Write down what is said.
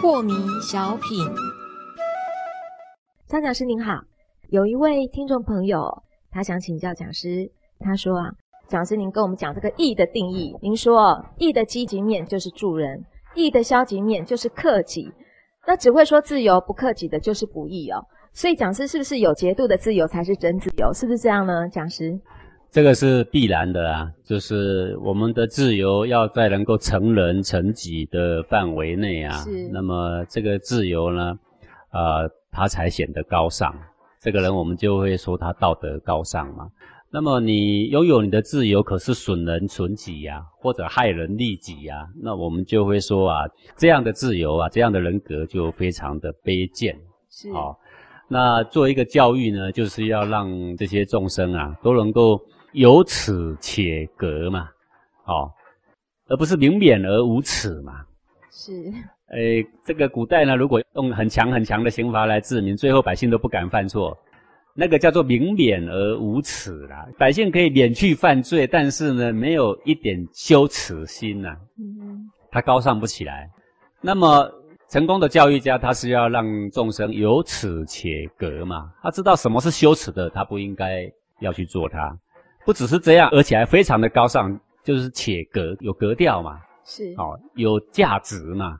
破迷小品，张讲师您好，有一位听众朋友，他想请教讲师，他说啊，讲师您跟我们讲这个义的定义，您说义的积极面就是助人，义的消极面就是克己，那只会说自由不克己的就是不义哦。所以讲师是不是有节度的自由才是真自由？是不是这样呢？讲师，这个是必然的啊，就是我们的自由要在能够成人成己的范围内啊，是那么这个自由呢，呃，它才显得高尚。这个人我们就会说他道德高尚嘛。那么你拥有你的自由，可是损人损己呀、或者害人利己呀、那我们就会说啊，这样的自由啊，这样的人格就非常的卑贱。是好、那做一个教育呢，就是要让这些众生啊，都能够有耻且格嘛，哦、而不是明免而无耻嘛。是诶，这个古代呢，如果用很强很强的刑罚来治民，最后百姓都不敢犯错，那个叫做明免而无耻啦。百姓可以免去犯罪，但是呢，没有一点羞耻心呐、嗯他高尚不起来。那么成功的教育家，他是要让众生有耻且格嘛，他知道什么是羞耻的，他不应该要去做它。不只是这样，而且还非常的高尚，就是且格有格调嘛，是哦，有价值嘛。